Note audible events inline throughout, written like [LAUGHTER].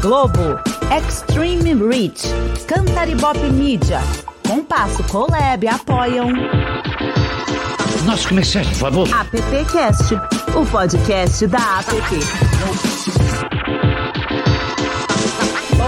Globo, Extreme Reach, Cantaribop Media, Compasso Colab apoiam. Nosso comerciante, por favor. AppCast, o podcast da App.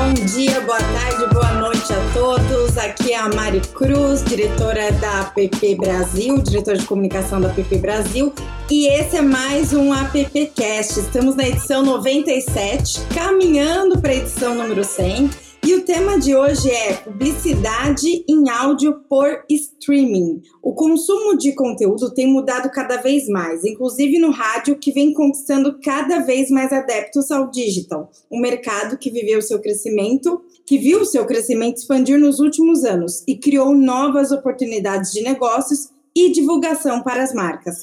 Bom dia, boa tarde, boa noite a todos. Aqui é a Mari Cruz, diretora da App Brasil, diretora de comunicação da App Brasil. E esse é mais um AppCast. Estamos na edição 97, caminhando para a edição número 100. E o tema de hoje é publicidade em áudio por streaming. O consumo de conteúdo tem mudado cada vez mais, inclusive no rádio, que vem conquistando cada vez mais adeptos ao digital, um mercado que viveu seu crescimento, que viu seu crescimento expandir nos últimos anos e criou novas oportunidades de negócios e divulgação para as marcas.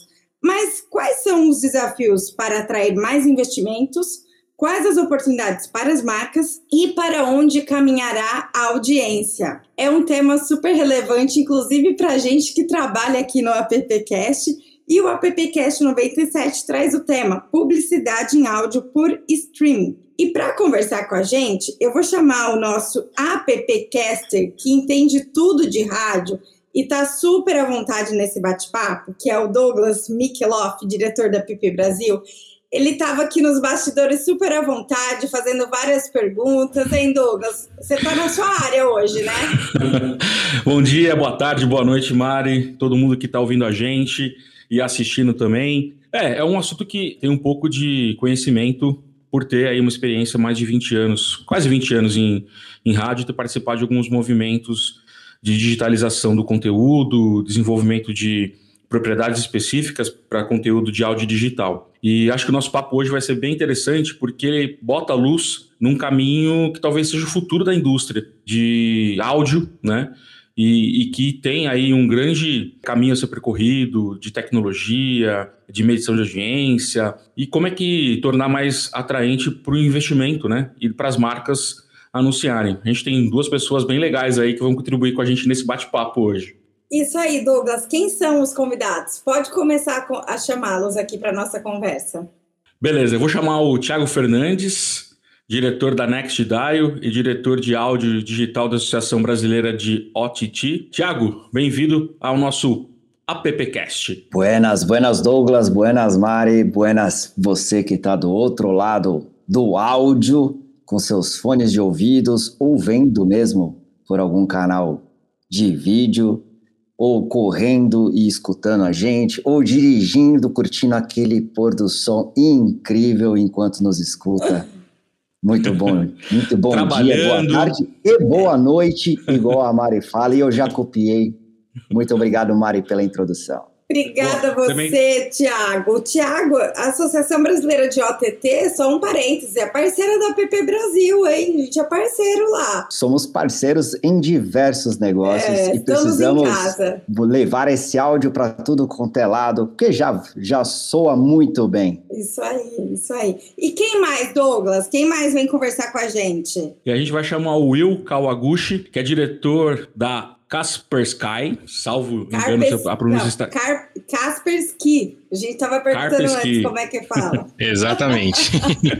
Mas quais são os desafios para atrair mais investimentos? Quais as oportunidades para as marcas e para onde caminhará a audiência? É um tema super relevante, inclusive para a gente que trabalha aqui no AppCast. E o AppCast 97 traz o tema Publicidade em áudio por streaming. E para conversar com a gente, eu vou chamar o nosso AppCaster, que entende tudo de rádio e está super à vontade nesse bate-papo, que é o Douglas Mikeloff, diretor da PP Brasil ele estava aqui nos bastidores super à vontade, fazendo várias perguntas. Hein, Douglas? Você está na sua área hoje, né? [LAUGHS] Bom dia, boa tarde, boa noite, Mari, todo mundo que está ouvindo a gente e assistindo também. É, é um assunto que tem um pouco de conhecimento por ter aí uma experiência mais de 20 anos, quase 20 anos em, em rádio, ter participado de alguns movimentos de digitalização do conteúdo, desenvolvimento de propriedades específicas para conteúdo de áudio digital. E acho que o nosso papo hoje vai ser bem interessante porque ele bota a luz num caminho que talvez seja o futuro da indústria de áudio, né? E, e, que tem aí um grande caminho a ser percorrido de tecnologia, de medição de audiência, e como é que tornar mais atraente para o investimento, né? E para as marcas anunciarem. A gente tem duas pessoas bem legais aí que vão contribuir com a gente nesse bate-papo hoje. Isso aí, Douglas. Quem são os convidados? Pode começar a chamá-los aqui para nossa conversa. Beleza, eu vou chamar o Thiago Fernandes, diretor da Next Dial e diretor de áudio digital da Associação Brasileira de OTT. Thiago, bem-vindo ao nosso AppCast. Buenas, buenas Douglas, buenas Mari, buenas você que está do outro lado do áudio, com seus fones de ouvidos, ou vendo mesmo por algum canal de vídeo ou correndo e escutando a gente, ou dirigindo, curtindo aquele pôr do sol incrível enquanto nos escuta. Muito bom, muito bom dia, boa tarde e boa noite, igual a Mari fala, e eu já copiei. Muito obrigado, Mari, pela introdução. Obrigada a você, também... Tiago. O Tiago, a Associação Brasileira de OTT, só um parêntese, é parceira da PP Brasil, hein? A gente é parceiro lá. Somos parceiros em diversos negócios é, e precisamos levar esse áudio para tudo quanto é lado, porque já, já soa muito bem. Isso aí, isso aí. E quem mais, Douglas? Quem mais vem conversar com a gente? E a gente vai chamar o Will Kawaguchi, que é diretor da Kaspersky, salvo engano a pronúncia está... Car Kaspersky. A gente estava perguntando Kaspersky. antes como é que fala. [LAUGHS] Exatamente.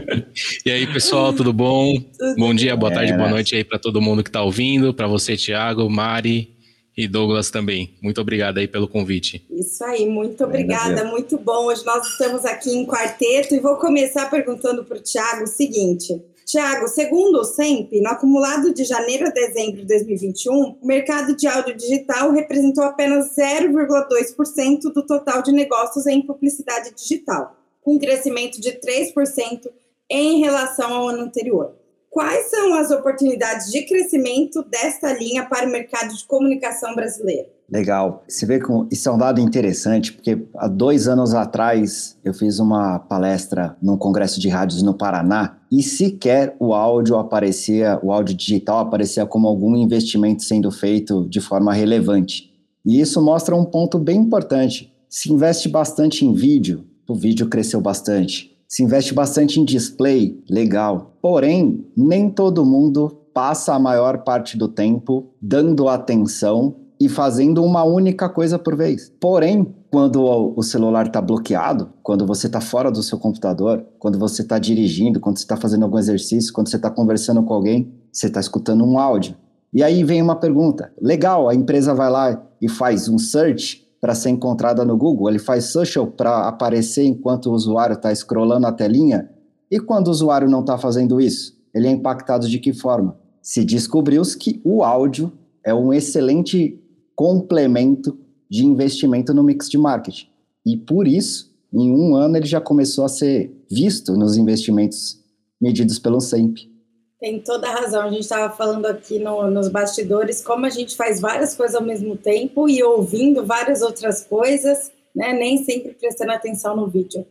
[LAUGHS] e aí, pessoal, tudo bom? Tudo bom dia, boa tarde, é, boa noite aí para todo mundo que está ouvindo, para você, Thiago, Mari e Douglas também. Muito obrigado aí pelo convite. Isso aí, muito obrigada, muito bom. Hoje nós estamos aqui em quarteto e vou começar perguntando para o Thiago o seguinte. Tiago, segundo o SEMP, no acumulado de janeiro a dezembro de 2021, o mercado de áudio digital representou apenas 0,2% do total de negócios em publicidade digital, com um crescimento de 3% em relação ao ano anterior. Quais são as oportunidades de crescimento desta linha para o mercado de comunicação brasileiro? Legal. Você vê que isso é um dado interessante, porque há dois anos atrás eu fiz uma palestra num congresso de rádios no Paraná e sequer o áudio aparecia, o áudio digital aparecia como algum investimento sendo feito de forma relevante. E isso mostra um ponto bem importante. Se investe bastante em vídeo, o vídeo cresceu bastante. Se investe bastante em display, legal. Porém, nem todo mundo passa a maior parte do tempo dando atenção e fazendo uma única coisa por vez. Porém, quando o celular está bloqueado, quando você está fora do seu computador, quando você está dirigindo, quando você está fazendo algum exercício, quando você está conversando com alguém, você está escutando um áudio. E aí vem uma pergunta. Legal, a empresa vai lá e faz um search para ser encontrada no Google, ele faz social para aparecer enquanto o usuário está scrollando a telinha. E quando o usuário não está fazendo isso, ele é impactado de que forma? Se descobriu que o áudio é um excelente complemento de investimento no mix de marketing. E por isso, em um ano, ele já começou a ser visto nos investimentos medidos pelo SEMP. Tem toda a razão. A gente estava falando aqui no, nos bastidores como a gente faz várias coisas ao mesmo tempo e ouvindo várias outras coisas, né? Nem sempre prestando atenção no vídeo.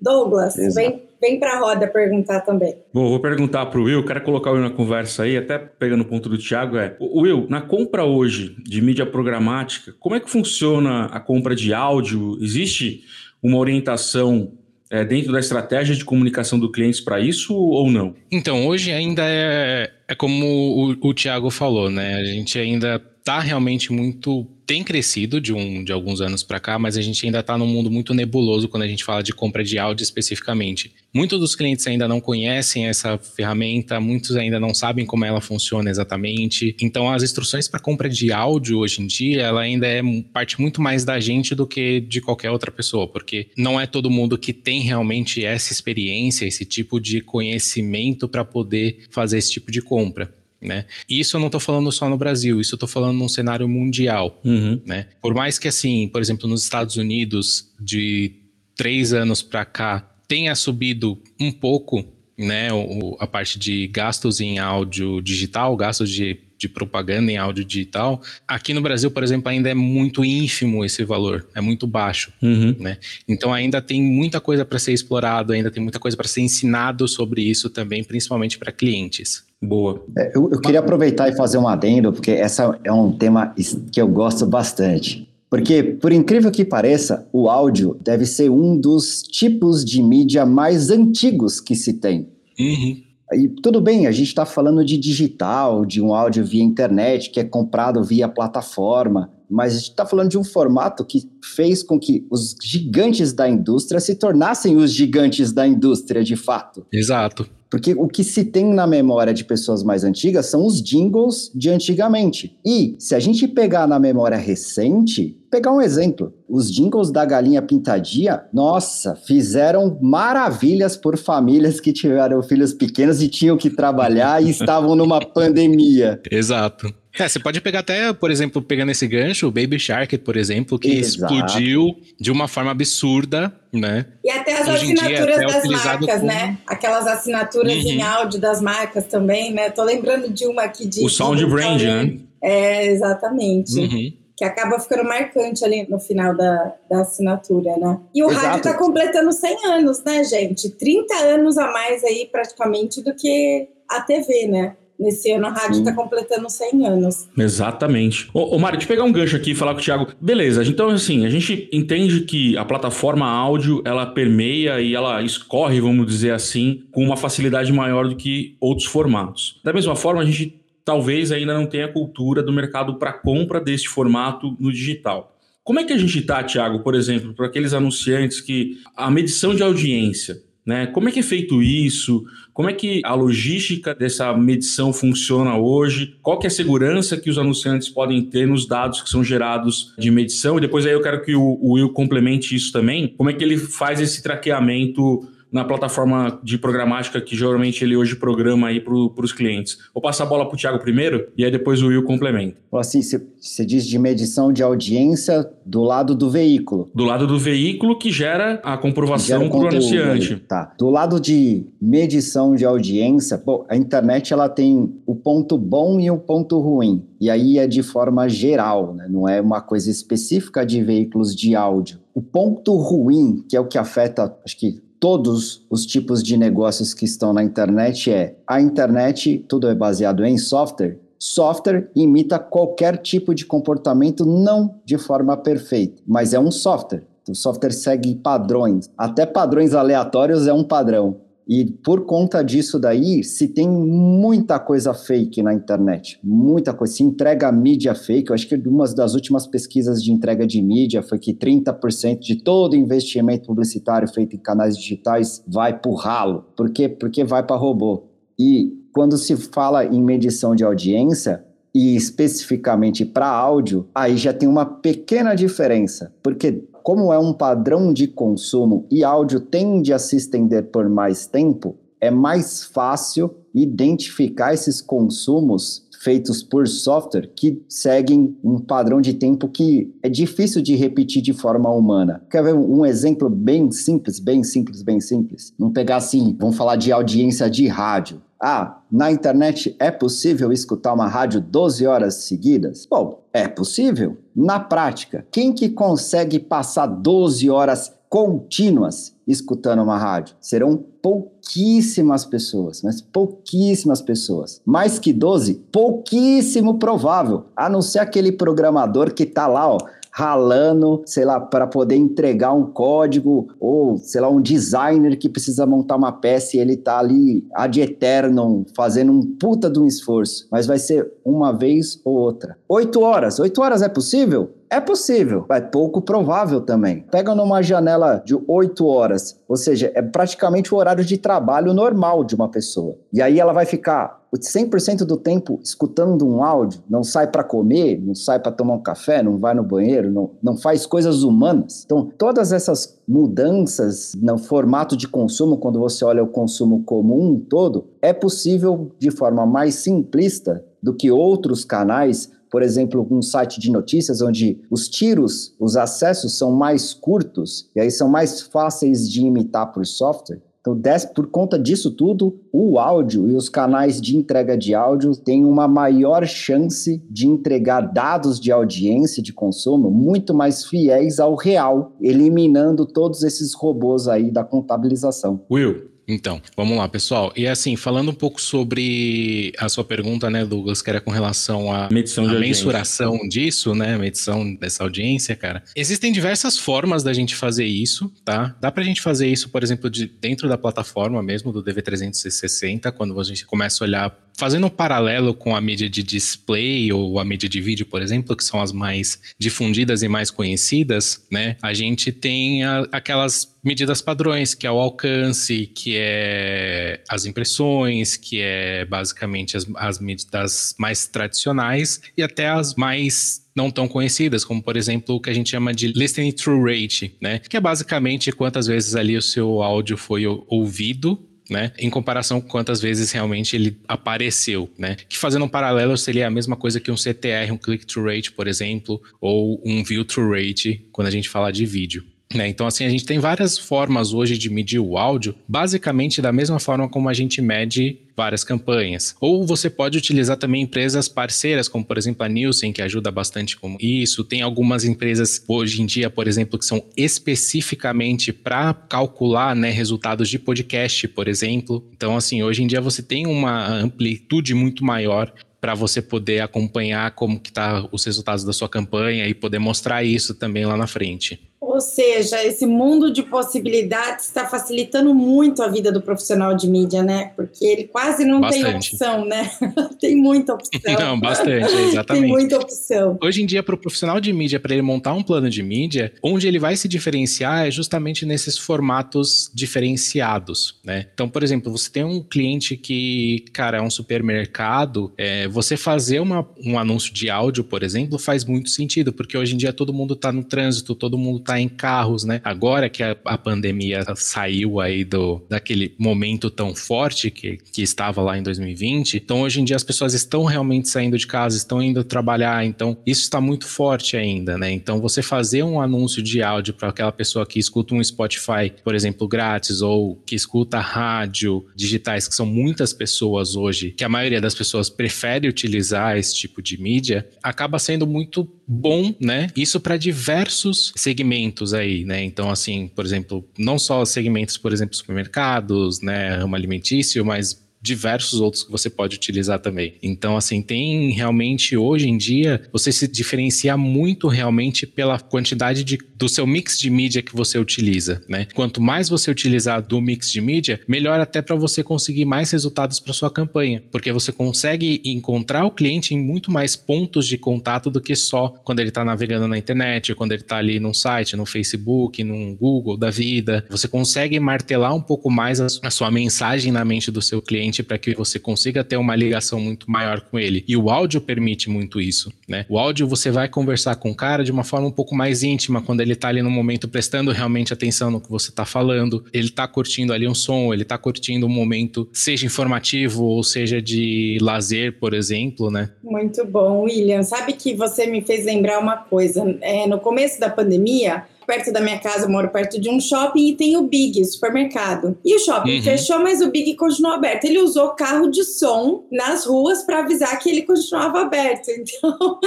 Douglas, Exato. vem, vem para a roda perguntar também. Bom, vou perguntar para o Will, quero colocar o Will na conversa aí, até pegando o ponto do Thiago, é, Will, na compra hoje de mídia programática, como é que funciona a compra de áudio? Existe uma orientação é, dentro da estratégia de comunicação do cliente para isso ou não? Então, hoje ainda é, é como o, o Tiago falou, né? A gente ainda está realmente muito tem crescido de, um, de alguns anos para cá, mas a gente ainda está num mundo muito nebuloso quando a gente fala de compra de áudio especificamente. Muitos dos clientes ainda não conhecem essa ferramenta, muitos ainda não sabem como ela funciona exatamente. Então, as instruções para compra de áudio hoje em dia, ela ainda é parte muito mais da gente do que de qualquer outra pessoa, porque não é todo mundo que tem realmente essa experiência, esse tipo de conhecimento para poder fazer esse tipo de compra. Né? E isso eu não estou falando só no Brasil, isso eu estou falando num cenário mundial. Uhum. Né? Por mais que, assim, por exemplo, nos Estados Unidos, de três anos para cá, tenha subido um pouco né, o, a parte de gastos em áudio digital, gastos de, de propaganda em áudio digital. Aqui no Brasil, por exemplo, ainda é muito ínfimo esse valor, é muito baixo. Uhum. Né? Então ainda tem muita coisa para ser explorado, ainda tem muita coisa para ser ensinado sobre isso também, principalmente para clientes. Boa. É, eu, eu queria aproveitar e fazer um adendo, porque essa é um tema que eu gosto bastante. Porque, por incrível que pareça, o áudio deve ser um dos tipos de mídia mais antigos que se tem. Uhum. E tudo bem, a gente está falando de digital, de um áudio via internet, que é comprado via plataforma, mas a gente está falando de um formato que fez com que os gigantes da indústria se tornassem os gigantes da indústria de fato. Exato. Porque o que se tem na memória de pessoas mais antigas são os jingles de antigamente. E se a gente pegar na memória recente, pegar um exemplo, os jingles da galinha pintadinha, nossa, fizeram maravilhas por famílias que tiveram filhos pequenos e tinham que trabalhar e estavam numa [LAUGHS] pandemia. Exato. É, você pode pegar até, por exemplo, pegando esse gancho, o Baby Shark, por exemplo, que Exato. explodiu de uma forma absurda, né? E até as Hoje assinaturas dia, das marcas, como... né? Aquelas assinaturas uhum. em áudio das marcas também, né? Tô lembrando de uma aqui de... O Sound Brand, né? É, exatamente. Uhum. Que acaba ficando marcante ali no final da, da assinatura, né? E o Exato. rádio tá completando 100 anos, né, gente? 30 anos a mais aí, praticamente, do que a TV, né? Nesse ano a rádio está completando 100 anos. Exatamente. Ô, ô Mário, deixa eu pegar um gancho aqui e falar com o Thiago. Beleza, então assim, a gente entende que a plataforma áudio, ela permeia e ela escorre, vamos dizer assim, com uma facilidade maior do que outros formatos. Da mesma forma, a gente talvez ainda não tenha cultura do mercado para compra deste formato no digital. Como é que a gente está, Thiago, por exemplo, para aqueles anunciantes que a medição de audiência, né? Como é que é feito isso? Como é que a logística dessa medição funciona hoje? Qual que é a segurança que os anunciantes podem ter nos dados que são gerados de medição? E depois aí eu quero que o, Will complemente isso também. Como é que ele faz esse traqueamento na plataforma de programática que geralmente ele hoje programa aí para os clientes. Vou passar a bola para o Thiago primeiro e aí depois o Will complementa. Assim, você diz de medição de audiência do lado do veículo. Do lado do veículo que gera a comprovação para o anunciante. Tá. Do lado de medição de audiência, bom, a internet ela tem o ponto bom e o ponto ruim. E aí é de forma geral, né? não é uma coisa específica de veículos de áudio. O ponto ruim, que é o que afeta, acho que todos os tipos de negócios que estão na internet é a internet, tudo é baseado em software. Software imita qualquer tipo de comportamento, não de forma perfeita, mas é um software. O software segue padrões. Até padrões aleatórios é um padrão. E por conta disso daí, se tem muita coisa fake na internet, muita coisa, se entrega mídia fake, eu acho que uma das últimas pesquisas de entrega de mídia foi que 30% de todo investimento publicitário feito em canais digitais vai pro ralo. Por quê? Porque vai para robô. E quando se fala em medição de audiência, e especificamente para áudio, aí já tem uma pequena diferença, porque como é um padrão de consumo e áudio tende a se estender por mais tempo, é mais fácil identificar esses consumos feitos por software que seguem um padrão de tempo que é difícil de repetir de forma humana. Quer ver um exemplo bem simples, bem simples, bem simples? Vamos pegar assim, vamos falar de audiência de rádio. Ah, na internet é possível escutar uma rádio 12 horas seguidas? Bom, é possível. Na prática, quem que consegue passar 12 horas contínuas escutando uma rádio? Serão pouquíssimas pessoas, mas pouquíssimas pessoas. Mais que 12, pouquíssimo provável, a não ser aquele programador que está lá, ó, ralando, sei lá, para poder entregar um código, ou, sei lá, um designer que precisa montar uma peça e ele tá ali ad eternum, fazendo um puta de um esforço. Mas vai ser uma vez ou outra. Oito horas. Oito horas é possível? É possível, é pouco provável também. Pega numa janela de 8 horas, ou seja, é praticamente o horário de trabalho normal de uma pessoa. E aí ela vai ficar 100% do tempo escutando um áudio, não sai para comer, não sai para tomar um café, não vai no banheiro, não, não faz coisas humanas. Então, todas essas mudanças no formato de consumo, quando você olha o consumo comum todo, é possível de forma mais simplista do que outros canais por exemplo, um site de notícias onde os tiros, os acessos são mais curtos e aí são mais fáceis de imitar por software. Então, por conta disso tudo, o áudio e os canais de entrega de áudio têm uma maior chance de entregar dados de audiência, de consumo, muito mais fiéis ao real, eliminando todos esses robôs aí da contabilização. Will, então, vamos lá, pessoal. E assim, falando um pouco sobre a sua pergunta, né, Douglas, que era com relação à mensuração disso, né, medição dessa audiência, cara. Existem diversas formas da gente fazer isso, tá? Dá pra gente fazer isso, por exemplo, de dentro da plataforma mesmo do DV360, quando a gente começa a olhar fazendo um paralelo com a mídia de display ou a mídia de vídeo, por exemplo, que são as mais difundidas e mais conhecidas, né? A gente tem a, aquelas medidas padrões, que é o alcance, que é as impressões, que é basicamente as, as medidas mais tradicionais e até as mais não tão conhecidas, como por exemplo o que a gente chama de listening through rate, né? Que é basicamente quantas vezes ali o seu áudio foi ouvido né? Em comparação com quantas vezes realmente ele apareceu, né? Que fazendo um paralelo seria a mesma coisa que um CTR, um click-through rate, por exemplo, ou um view-through rate, quando a gente fala de vídeo. Né? Então, assim, a gente tem várias formas hoje de medir o áudio, basicamente da mesma forma como a gente mede várias campanhas. Ou você pode utilizar também empresas parceiras, como por exemplo a Nielsen, que ajuda bastante com isso. Tem algumas empresas hoje em dia, por exemplo, que são especificamente para calcular né, resultados de podcast, por exemplo. Então, assim, hoje em dia você tem uma amplitude muito maior para você poder acompanhar como que tá os resultados da sua campanha e poder mostrar isso também lá na frente. Ou seja, esse mundo de possibilidades está facilitando muito a vida do profissional de mídia, né? Porque ele quase não bastante. tem opção, né? [LAUGHS] tem muita opção. Não, bastante, exatamente. tem muita opção. Hoje em dia, para o profissional de mídia, para ele montar um plano de mídia, onde ele vai se diferenciar é justamente nesses formatos diferenciados, né? Então, por exemplo, você tem um cliente que, cara, é um supermercado, é, você fazer uma, um anúncio de áudio, por exemplo, faz muito sentido, porque hoje em dia todo mundo está no trânsito, todo mundo está em carros, né? Agora que a, a pandemia saiu aí do daquele momento tão forte que, que estava lá em 2020, então hoje em dia as pessoas estão realmente saindo de casa, estão indo trabalhar, então isso está muito forte ainda, né? Então você fazer um anúncio de áudio para aquela pessoa que escuta um Spotify, por exemplo, grátis ou que escuta rádio digitais, que são muitas pessoas hoje, que a maioria das pessoas prefere utilizar esse tipo de mídia, acaba sendo muito bom, né? Isso para diversos segmentos aí, né? Então, assim, por exemplo, não só segmentos, por exemplo, supermercados, né, ramo alimentício, mas diversos outros que você pode utilizar também. Então, assim, tem realmente hoje em dia você se diferencia muito realmente pela quantidade de, do seu mix de mídia que você utiliza, né? Quanto mais você utilizar do mix de mídia, melhor até para você conseguir mais resultados para sua campanha, porque você consegue encontrar o cliente em muito mais pontos de contato do que só quando ele está navegando na internet, quando ele está ali num site, no Facebook, no Google da vida. Você consegue martelar um pouco mais a sua mensagem na mente do seu cliente para que você consiga ter uma ligação muito maior com ele. E o áudio permite muito isso, né? O áudio você vai conversar com o cara de uma forma um pouco mais íntima quando ele está ali no momento prestando realmente atenção no que você está falando. Ele está curtindo ali um som, ele está curtindo um momento, seja informativo ou seja de lazer, por exemplo, né? Muito bom, William. Sabe que você me fez lembrar uma coisa. É, no começo da pandemia, perto da minha casa, eu moro perto de um shopping e tem o Big, supermercado. E o shopping uhum. fechou, mas o Big continuou aberto. Ele usou carro de som nas ruas para avisar que ele continuava aberto. [LAUGHS] Então,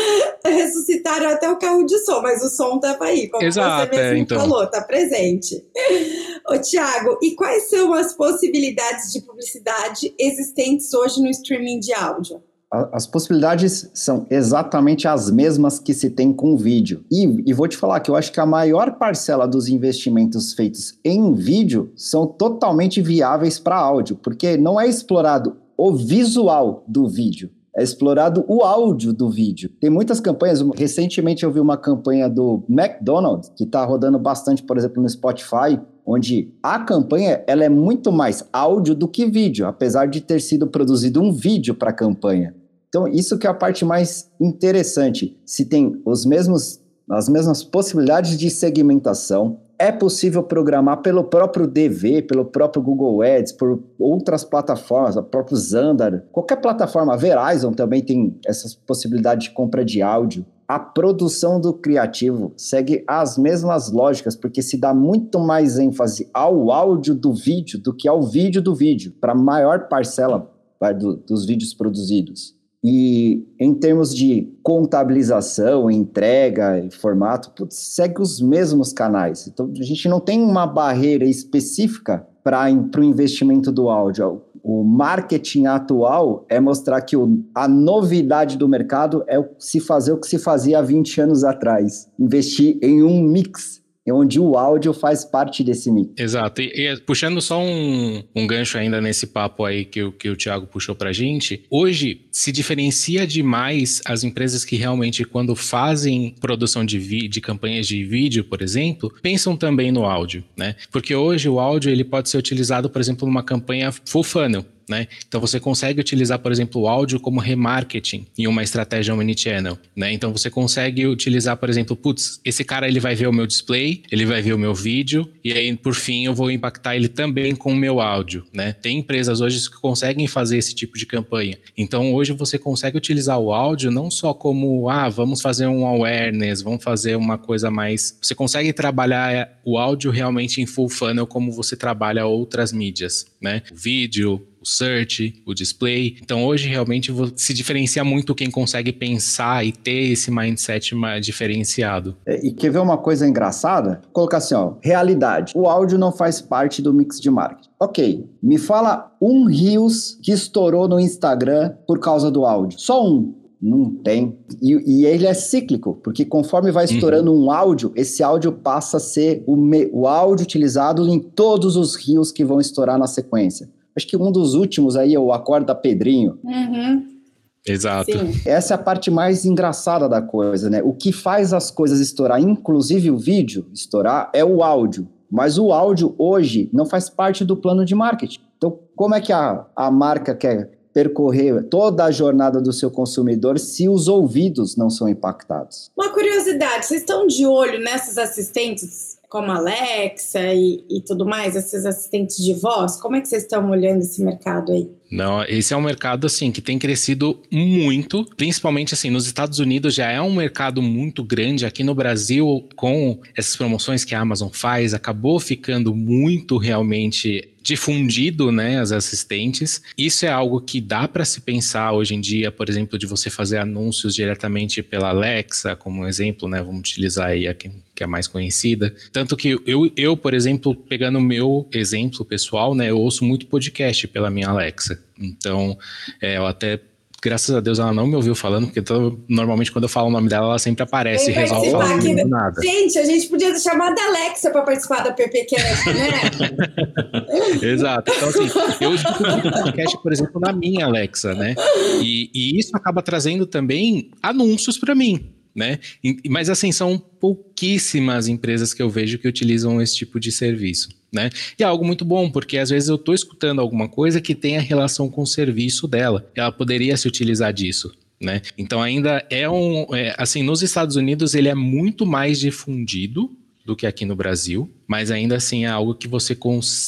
ressuscitaram até o carro de som, mas o som tava aí, como Exato, você mesmo é, então. falou, tá presente. Ô, Tiago, e quais são as possibilidades de publicidade existentes hoje no streaming de áudio? As possibilidades são exatamente as mesmas que se tem com vídeo. E, e, vou te falar que eu acho que a maior parcela dos investimentos feitos em vídeo são totalmente viáveis para áudio, porque não é explorado o visual do vídeo. É explorado o áudio do vídeo. Tem muitas campanhas. Recentemente eu vi uma campanha do McDonald's, que está rodando bastante, por exemplo, no Spotify, onde a campanha ela é muito mais áudio do que vídeo, apesar de ter sido produzido um vídeo para a campanha. Então, isso que é a parte mais interessante. Se tem os mesmos, as mesmas possibilidades de segmentação, é possível programar pelo próprio DV, pelo próprio Google Ads, por outras plataformas, a próprio Xandar, qualquer plataforma, a Verizon também tem essas possibilidades de compra de áudio. A produção do criativo segue as mesmas lógicas, porque se dá muito mais ênfase ao áudio do vídeo do que ao vídeo do vídeo, para a maior parcela vai, do, dos vídeos produzidos. E em termos de contabilização, entrega e formato, putz, segue os mesmos canais. Então a gente não tem uma barreira específica para o investimento do áudio. O marketing atual é mostrar que o, a novidade do mercado é se fazer o que se fazia há 20 anos atrás. Investir em um mix onde o áudio faz parte desse mix. Exato. E, e puxando só um, um, gancho ainda nesse papo aí que, que o Thiago puxou pra gente, hoje se diferencia demais as empresas que realmente, quando fazem produção de, de campanhas de vídeo, por exemplo, pensam também no áudio, né? Porque hoje o áudio ele pode ser utilizado, por exemplo, numa campanha full funnel. Né? Então você consegue utilizar, por exemplo, o áudio como remarketing em uma estratégia omnichannel, né? Então você consegue utilizar, por exemplo, putz, esse cara ele vai ver o meu display, ele vai ver o meu vídeo e aí por fim eu vou impactar ele também com o meu áudio, né? Tem empresas hoje que conseguem fazer esse tipo de campanha. Então hoje você consegue utilizar o áudio não só como ah, vamos fazer um awareness, vamos fazer uma coisa mais, você consegue trabalhar o áudio realmente em full funnel como você trabalha outras mídias, né? O vídeo, o search, o display. Então hoje realmente se diferencia muito quem consegue pensar e ter esse mindset mais diferenciado. É, e quer ver uma coisa engraçada? Vou colocar assim, ó, realidade. O áudio não faz parte do mix de marketing. Ok, me fala um Rios que estourou no Instagram por causa do áudio. Só um. Não tem. E, e, ele é cíclico, porque conforme vai estourando uhum. um áudio, esse áudio passa a ser o, me, o áudio utilizado em todos os rios que vão estourar na sequência. Acho que um dos últimos aí é o Acorda Pedrinho. Uhum. Exato. Sim. Essa é a parte mais engraçada da coisa, né? O que faz as coisas estourar, inclusive o vídeo estourar, é o áudio. Mas o áudio hoje não faz parte do plano de marketing. Então, como é que a, a marca quer percorrer toda a jornada do seu consumidor se os ouvidos não são impactados? Uma curiosidade, vocês estão de olho nessas assistentes como Alexa e, e tudo mais, esses assistentes de voz? Como é que vocês estão olhando esse mercado aí? Não, esse é um mercado assim que tem crescido muito, principalmente assim nos Estados Unidos já é um mercado muito grande. Aqui no Brasil, com essas promoções que a Amazon faz, acabou ficando muito realmente difundido, né, as assistentes. Isso é algo que dá para se pensar hoje em dia, por exemplo, de você fazer anúncios diretamente pela Alexa, como um exemplo, né, vamos utilizar aí a que, que é mais conhecida. Tanto que eu, eu, por exemplo, pegando o meu exemplo pessoal, né, eu ouço muito podcast pela minha Alexa. Então, é, eu até graças a Deus ela não me ouviu falando, porque normalmente quando eu falo o nome dela, ela sempre aparece e resolve falar aqui, do nada. Gente, a gente podia chamar da Alexa para participar da PPCast, né? [LAUGHS] Exato. Então, assim, eu escuto o podcast, por exemplo, na minha Alexa, né? E, e isso acaba trazendo também anúncios para mim né? Mas assim, são pouquíssimas empresas que eu vejo que utilizam esse tipo de serviço, né? E é algo muito bom, porque às vezes eu estou escutando alguma coisa que tem a relação com o serviço dela. Ela poderia se utilizar disso. Né? Então ainda é um, é, assim, nos Estados Unidos ele é muito mais difundido do que aqui no Brasil, mas ainda assim é algo que você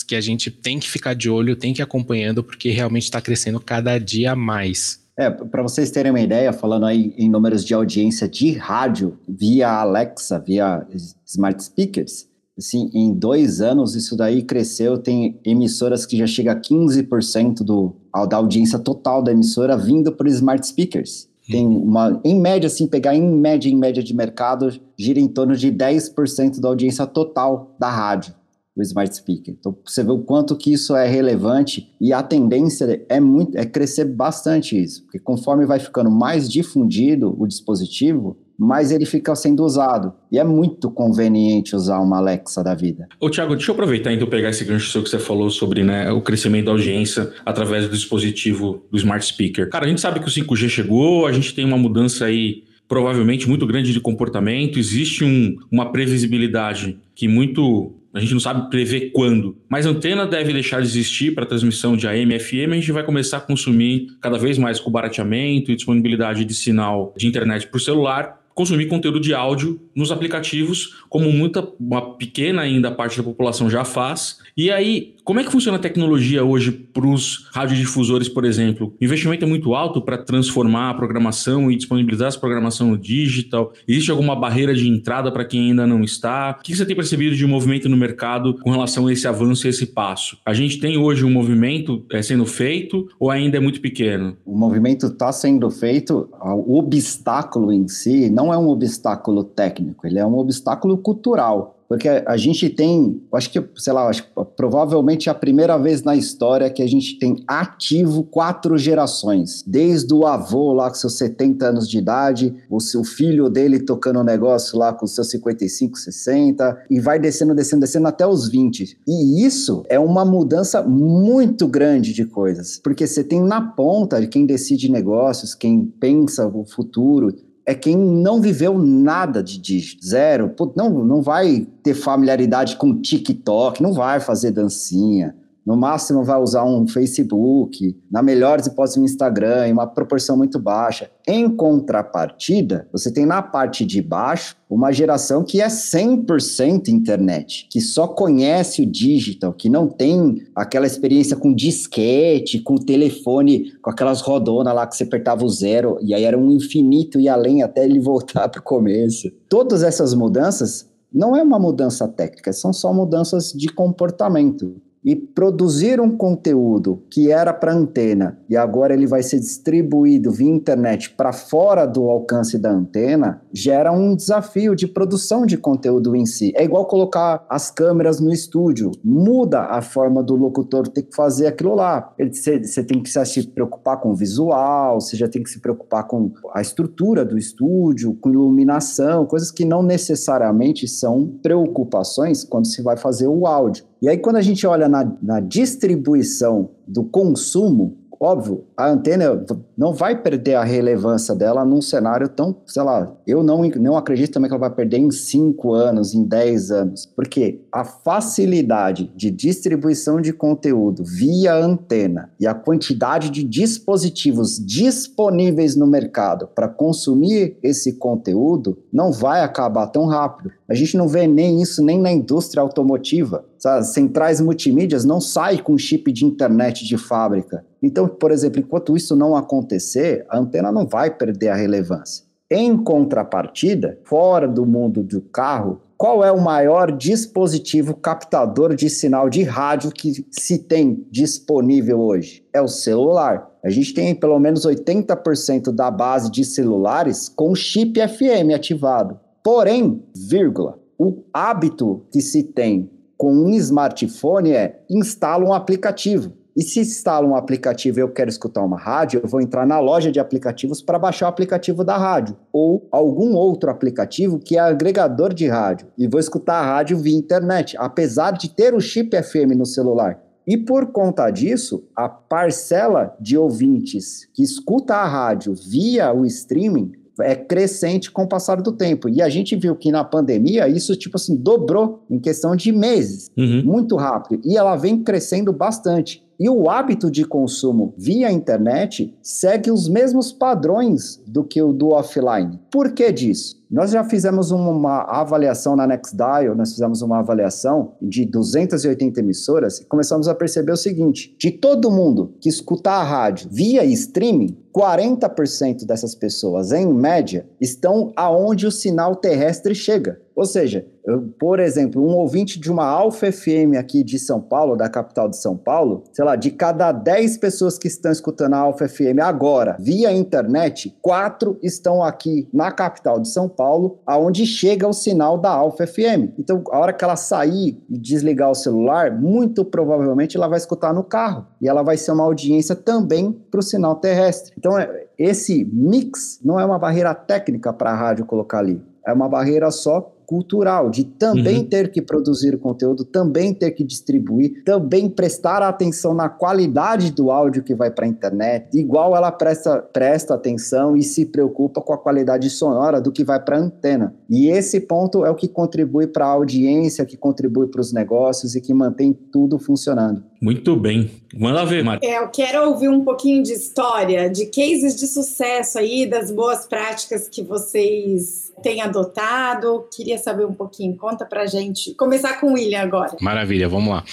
que a gente tem que ficar de olho, tem que ir acompanhando, porque realmente está crescendo cada dia mais. É, para vocês terem uma ideia, falando aí em números de audiência de rádio via Alexa, via smart speakers, assim, em dois anos isso daí cresceu, tem emissoras que já chega a 15% do, da audiência total da emissora vindo por smart speakers. Tem uma, em média, assim, pegar em média, em média de mercado, gira em torno de 10% da audiência total da rádio o smart speaker. Então você vê o quanto que isso é relevante e a tendência é muito é crescer bastante isso, porque conforme vai ficando mais difundido o dispositivo, mais ele fica sendo usado. E é muito conveniente usar uma Alexa da vida. Ô, Thiago, deixa eu aproveitar então pegar esse gancho seu que você falou sobre né, o crescimento da audiência através do dispositivo do smart speaker. Cara, a gente sabe que o 5G chegou, a gente tem uma mudança aí provavelmente muito grande de comportamento, existe um, uma previsibilidade que muito a gente não sabe prever quando, mas a antena deve deixar de existir para transmissão de AM e FM. A gente vai começar a consumir cada vez mais com barateamento e disponibilidade de sinal de internet por celular consumir conteúdo de áudio nos aplicativos, como muita, uma pequena ainda parte da população já faz. E aí, como é que funciona a tecnologia hoje para os radiodifusores, por exemplo? O investimento é muito alto para transformar a programação e disponibilizar essa programação no digital? Existe alguma barreira de entrada para quem ainda não está? O que você tem percebido de movimento no mercado com relação a esse avanço e esse passo? A gente tem hoje um movimento é, sendo feito ou ainda é muito pequeno? O movimento está sendo feito, o obstáculo em si não não é um obstáculo técnico, ele é um obstáculo cultural. Porque a gente tem, acho que, sei lá, acho, provavelmente é a primeira vez na história que a gente tem ativo quatro gerações. Desde o avô lá com seus 70 anos de idade, o seu filho dele tocando o negócio lá com seus 55, 60, e vai descendo, descendo, descendo até os 20. E isso é uma mudança muito grande de coisas. Porque você tem na ponta de quem decide negócios, quem pensa o futuro, é quem não viveu nada de dígito, zero. Não, não vai ter familiaridade com TikTok, não vai fazer dancinha, no máximo vai usar um Facebook, na melhor hipótese um Instagram, em uma proporção muito baixa. Em contrapartida, você tem na parte de baixo uma geração que é 100% internet, que só conhece o digital, que não tem aquela experiência com disquete, com telefone, com aquelas rodonas lá que você apertava o zero e aí era um infinito e além até ele voltar para o começo. Todas essas mudanças não é uma mudança técnica, são só mudanças de comportamento e produzir um conteúdo que era para antena e agora ele vai ser distribuído via internet para fora do alcance da antena, gera um desafio de produção de conteúdo em si. É igual colocar as câmeras no estúdio, muda a forma do locutor ter que fazer aquilo lá. Você tem que se preocupar com o visual, você já tem que se preocupar com a estrutura do estúdio, com iluminação, coisas que não necessariamente são preocupações quando se vai fazer o áudio. E aí, quando a gente olha na, na distribuição do consumo, óbvio, a antena não vai perder a relevância dela num cenário tão, sei lá, eu não, não acredito também que ela vai perder em 5 anos, em 10 anos, porque a facilidade de distribuição de conteúdo via antena e a quantidade de dispositivos disponíveis no mercado para consumir esse conteúdo não vai acabar tão rápido. A gente não vê nem isso nem na indústria automotiva. As centrais multimídias não saem com chip de internet de fábrica. Então, por exemplo, enquanto isso não acontecer, a antena não vai perder a relevância. Em contrapartida, fora do mundo do carro, qual é o maior dispositivo captador de sinal de rádio que se tem disponível hoje? É o celular. A gente tem pelo menos 80% da base de celulares com chip FM ativado. Porém, vírgula, o hábito que se tem com um smartphone é instala um aplicativo. E se instala um aplicativo e eu quero escutar uma rádio, eu vou entrar na loja de aplicativos para baixar o aplicativo da rádio ou algum outro aplicativo que é agregador de rádio e vou escutar a rádio via internet, apesar de ter o chip FM no celular. E por conta disso, a parcela de ouvintes que escuta a rádio via o streaming é crescente com o passar do tempo. E a gente viu que na pandemia isso, tipo assim, dobrou em questão de meses, uhum. muito rápido. E ela vem crescendo bastante. E o hábito de consumo via internet segue os mesmos padrões do que o do offline. Por que disso? Nós já fizemos uma avaliação na NextDial, nós fizemos uma avaliação de 280 emissoras e começamos a perceber o seguinte: de todo mundo que escuta a rádio via streaming, 40% dessas pessoas, em média, estão aonde o sinal terrestre chega. Ou seja, eu, por exemplo, um ouvinte de uma Alfa FM aqui de São Paulo, da capital de São Paulo, sei lá, de cada 10 pessoas que estão escutando a Alfa FM agora via internet, quatro estão aqui na capital de São Paulo, aonde chega o sinal da Alfa FM. Então, a hora que ela sair e desligar o celular, muito provavelmente ela vai escutar no carro e ela vai ser uma audiência também para o sinal terrestre. Então, é, esse mix não é uma barreira técnica para a rádio colocar ali, é uma barreira só cultural, de também uhum. ter que produzir o conteúdo, também ter que distribuir, também prestar atenção na qualidade do áudio que vai para a internet, igual ela presta, presta atenção e se preocupa com a qualidade sonora do que vai para a antena. E esse ponto é o que contribui para a audiência, que contribui para os negócios e que mantém tudo funcionando. Muito bem. Manda ver, Mari. É, eu quero ouvir um pouquinho de história, de cases de sucesso aí, das boas práticas que vocês tem adotado? Queria saber um pouquinho. Conta pra gente. Começar com o William agora. Maravilha, vamos lá.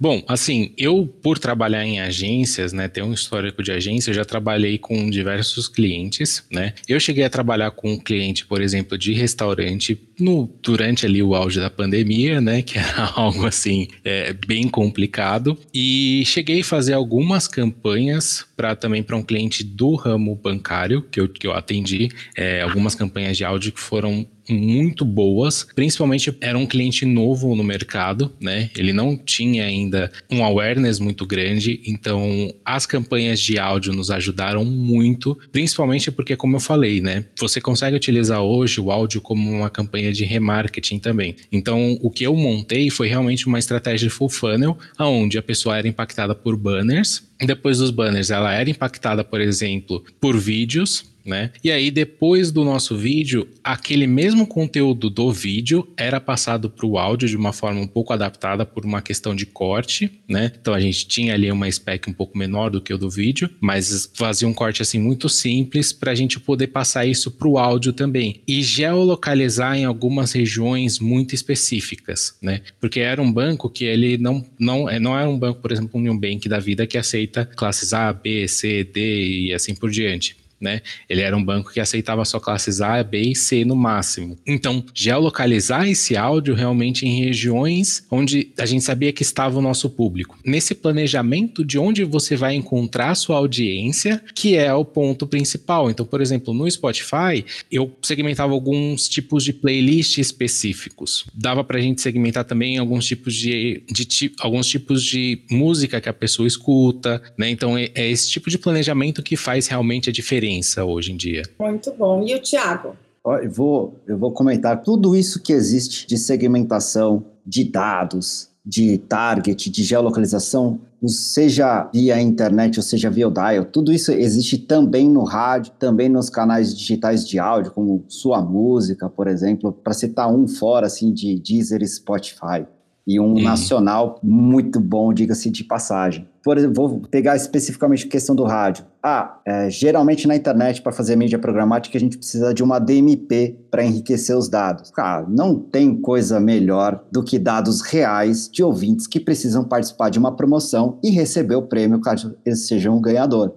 Bom, assim, eu por trabalhar em agências, né, ter um histórico de agência, eu já trabalhei com diversos clientes, né? Eu cheguei a trabalhar com um cliente, por exemplo, de restaurante no durante ali o auge da pandemia, né, que era [LAUGHS] algo assim é, bem complicado, e cheguei a fazer algumas campanhas para também para um cliente do ramo bancário que eu, que eu atendi, é, algumas campanhas de áudio que foram muito boas, principalmente era um cliente novo no mercado, né? Ele não tinha ainda um awareness muito grande, então as campanhas de áudio nos ajudaram muito, principalmente porque, como eu falei, né? Você consegue utilizar hoje o áudio como uma campanha de remarketing também. Então, o que eu montei foi realmente uma estratégia full funnel, onde a pessoa era impactada por banners, depois dos banners, ela era impactada, por exemplo, por vídeos, né? E aí, depois do nosso vídeo, aquele mesmo conteúdo do vídeo era passado para o áudio de uma forma um pouco adaptada por uma questão de corte, né? Então a gente tinha ali uma spec um pouco menor do que o do vídeo, mas fazia um corte assim muito simples para a gente poder passar isso para o áudio também e geolocalizar em algumas regiões muito específicas, né? Porque era um banco que ele não não é, não era um banco, por exemplo, um Bank da vida que aceita classes A, B, C, D e assim por diante né? Ele era um banco que aceitava só classes A, B e C no máximo. Então, geolocalizar esse áudio realmente em regiões onde a gente sabia que estava o nosso público. Nesse planejamento de onde você vai encontrar sua audiência, que é o ponto principal. Então, por exemplo, no Spotify, eu segmentava alguns tipos de playlist específicos. Dava para a gente segmentar também alguns tipos de, de, alguns tipos de música que a pessoa escuta, né? Então, é, é esse tipo de planejamento que faz realmente a diferença diferença hoje em dia. Muito bom. E o Tiago? Eu vou, eu vou comentar tudo isso que existe de segmentação, de dados, de target, de geolocalização, seja via internet ou seja via o dial, tudo isso existe também no rádio, também nos canais digitais de áudio, como Sua Música, por exemplo, para citar um fora assim de Deezer e Spotify e um hum. nacional muito bom, diga-se de passagem. Por exemplo, vou pegar especificamente a questão do rádio. Ah, é, geralmente na internet, para fazer mídia programática, a gente precisa de uma DMP para enriquecer os dados. Cara, não tem coisa melhor do que dados reais de ouvintes que precisam participar de uma promoção e receber o prêmio caso eles sejam o ganhador.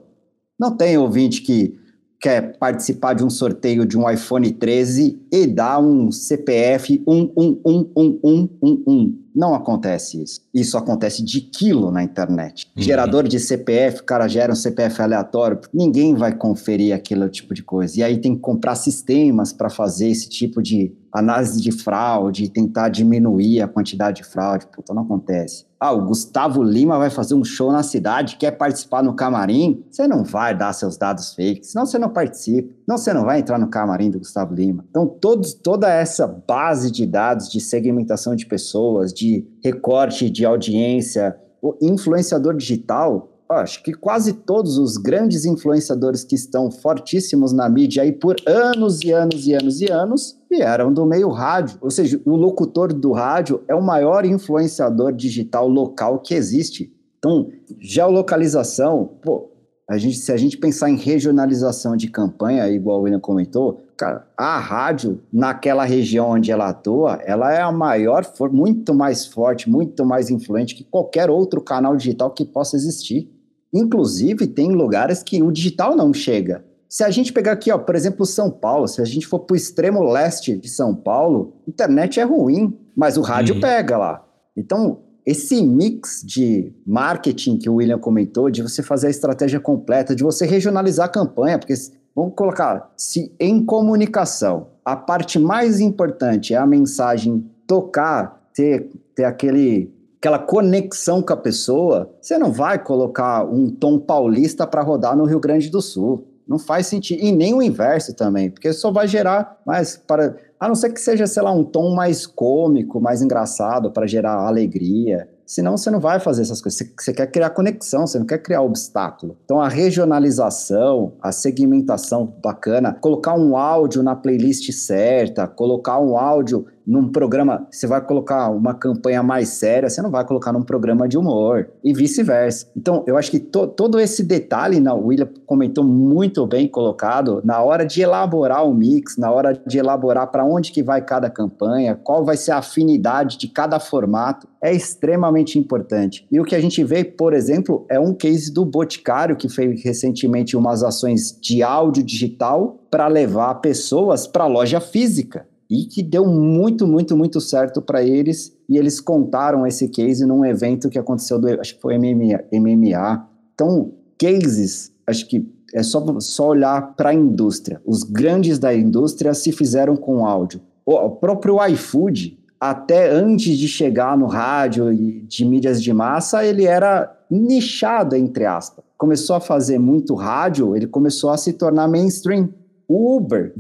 Não tem ouvinte que quer participar de um sorteio de um iPhone 13 e dá um CPF 111111. Não acontece isso. Isso acontece de quilo na internet. Uhum. Gerador de CPF, o cara gera um CPF aleatório, ninguém vai conferir aquele tipo de coisa. E aí tem que comprar sistemas para fazer esse tipo de análise de fraude, tentar diminuir a quantidade de fraude. Puta, não acontece. Ah, o Gustavo Lima vai fazer um show na cidade, quer participar no camarim? Você não vai dar seus dados fake, senão você não participa. Não, você não vai entrar no camarim do Gustavo Lima. Então, todos, toda essa base de dados de segmentação de pessoas, de recorte de audiência, o influenciador digital acho que quase todos os grandes influenciadores que estão fortíssimos na mídia aí por anos e anos e anos e anos vieram do meio rádio. Ou seja, o locutor do rádio é o maior influenciador digital local que existe. Então, geolocalização, pô, a gente, se a gente pensar em regionalização de campanha, igual o William comentou, cara, a rádio, naquela região onde ela atua, ela é a maior, muito mais forte, muito mais influente que qualquer outro canal digital que possa existir. Inclusive, tem lugares que o digital não chega. Se a gente pegar aqui, ó, por exemplo, São Paulo, se a gente for para o extremo leste de São Paulo, internet é ruim, mas o rádio uhum. pega lá. Então, esse mix de marketing que o William comentou, de você fazer a estratégia completa, de você regionalizar a campanha, porque vamos colocar, se em comunicação a parte mais importante é a mensagem tocar, ter, ter aquele aquela conexão com a pessoa, você não vai colocar um tom paulista para rodar no Rio Grande do Sul. Não faz sentido. E nem o inverso também, porque só vai gerar mais para. A não ser que seja, sei lá, um tom mais cômico, mais engraçado, para gerar alegria. Senão você não vai fazer essas coisas. Você, você, quer criar conexão, você não quer criar obstáculo. Então a regionalização, a segmentação bacana, colocar um áudio na playlist certa, colocar um áudio num programa, você vai colocar uma campanha mais séria, você não vai colocar num programa de humor, e vice-versa. Então, eu acho que to, todo esse detalhe, o William comentou muito bem colocado, na hora de elaborar o mix, na hora de elaborar para onde que vai cada campanha, qual vai ser a afinidade de cada formato, é extremamente importante. E o que a gente vê, por exemplo, é um case do Boticário, que fez recentemente umas ações de áudio digital para levar pessoas para a loja física e que deu muito, muito, muito certo para eles. E eles contaram esse case num evento que aconteceu, do, acho que foi MMA. MMA. Então, cases, acho que é só, só olhar para a indústria. Os grandes da indústria se fizeram com áudio. O próprio iFood, até antes de chegar no rádio e de mídias de massa, ele era nichado, entre aspas. Começou a fazer muito rádio, ele começou a se tornar mainstream. O Uber,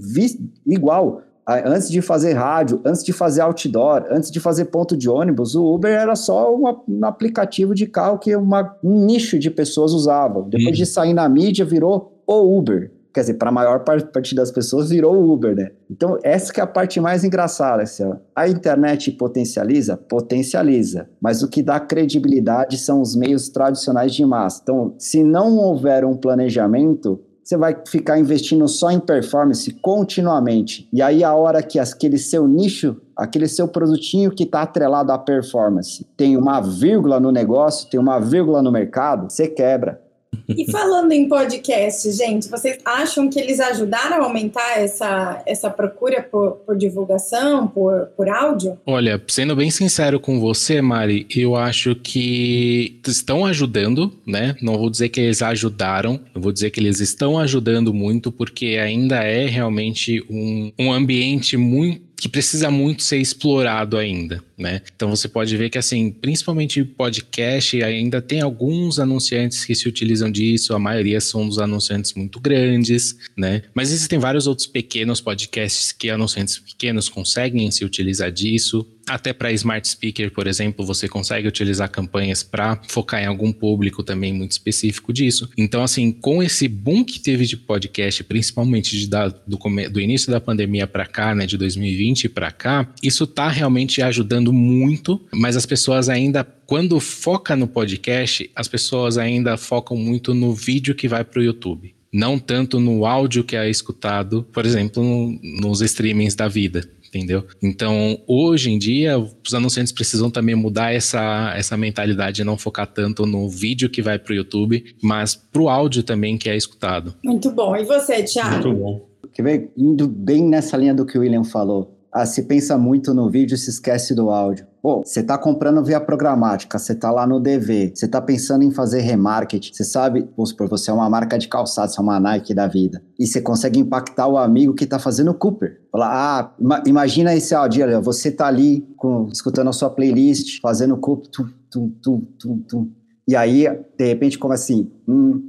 igual antes de fazer rádio, antes de fazer outdoor, antes de fazer ponto de ônibus, o Uber era só um aplicativo de carro que uma, um nicho de pessoas usavam. Depois de sair na mídia, virou o Uber. Quer dizer, para a maior parte das pessoas virou o Uber, né? Então, essa que é a parte mais engraçada. Assim, a internet potencializa? Potencializa. Mas o que dá credibilidade são os meios tradicionais de massa. Então, se não houver um planejamento, você vai ficar investindo só em performance continuamente. E aí, a hora que aquele seu nicho, aquele seu produtinho que está atrelado à performance, tem uma vírgula no negócio, tem uma vírgula no mercado, você quebra. E falando em podcast, gente, vocês acham que eles ajudaram a aumentar essa, essa procura por, por divulgação, por, por áudio? Olha, sendo bem sincero com você, Mari, eu acho que estão ajudando, né? Não vou dizer que eles ajudaram, eu vou dizer que eles estão ajudando muito, porque ainda é realmente um, um ambiente muito que precisa muito ser explorado ainda, né? Então você pode ver que assim, principalmente podcast, ainda tem alguns anunciantes que se utilizam disso, a maioria são dos anunciantes muito grandes, né? Mas existem vários outros pequenos podcasts que anunciantes pequenos conseguem se utilizar disso. Até para smart speaker, por exemplo, você consegue utilizar campanhas para focar em algum público também muito específico disso. Então, assim, com esse boom que teve de podcast, principalmente de da, do, do início da pandemia para cá, né, de 2020 para cá, isso está realmente ajudando muito, mas as pessoas ainda quando foca no podcast, as pessoas ainda focam muito no vídeo que vai para o YouTube não tanto no áudio que é escutado, por exemplo, no, nos streamings da vida entendeu? Então, hoje em dia, os anunciantes precisam também mudar essa, essa mentalidade de não focar tanto no vídeo que vai para o YouTube, mas para o áudio também que é escutado. Muito bom. E você, Thiago? Muito bom. Que vem indo bem nessa linha do que o William falou. Ah, se pensa muito no vídeo, se esquece do áudio. Pô, você está comprando via programática, você está lá no DV, você está pensando em fazer remarketing, você sabe, vamos supor, você é uma marca de calçados, você é uma Nike da vida, e você consegue impactar o amigo que está fazendo Cooper. Falar, ah, imagina esse áudio, olha, você está ali com, escutando a sua playlist, fazendo Cooper, tum, tum, tum, tum, tum. E aí, de repente, como assim, hum,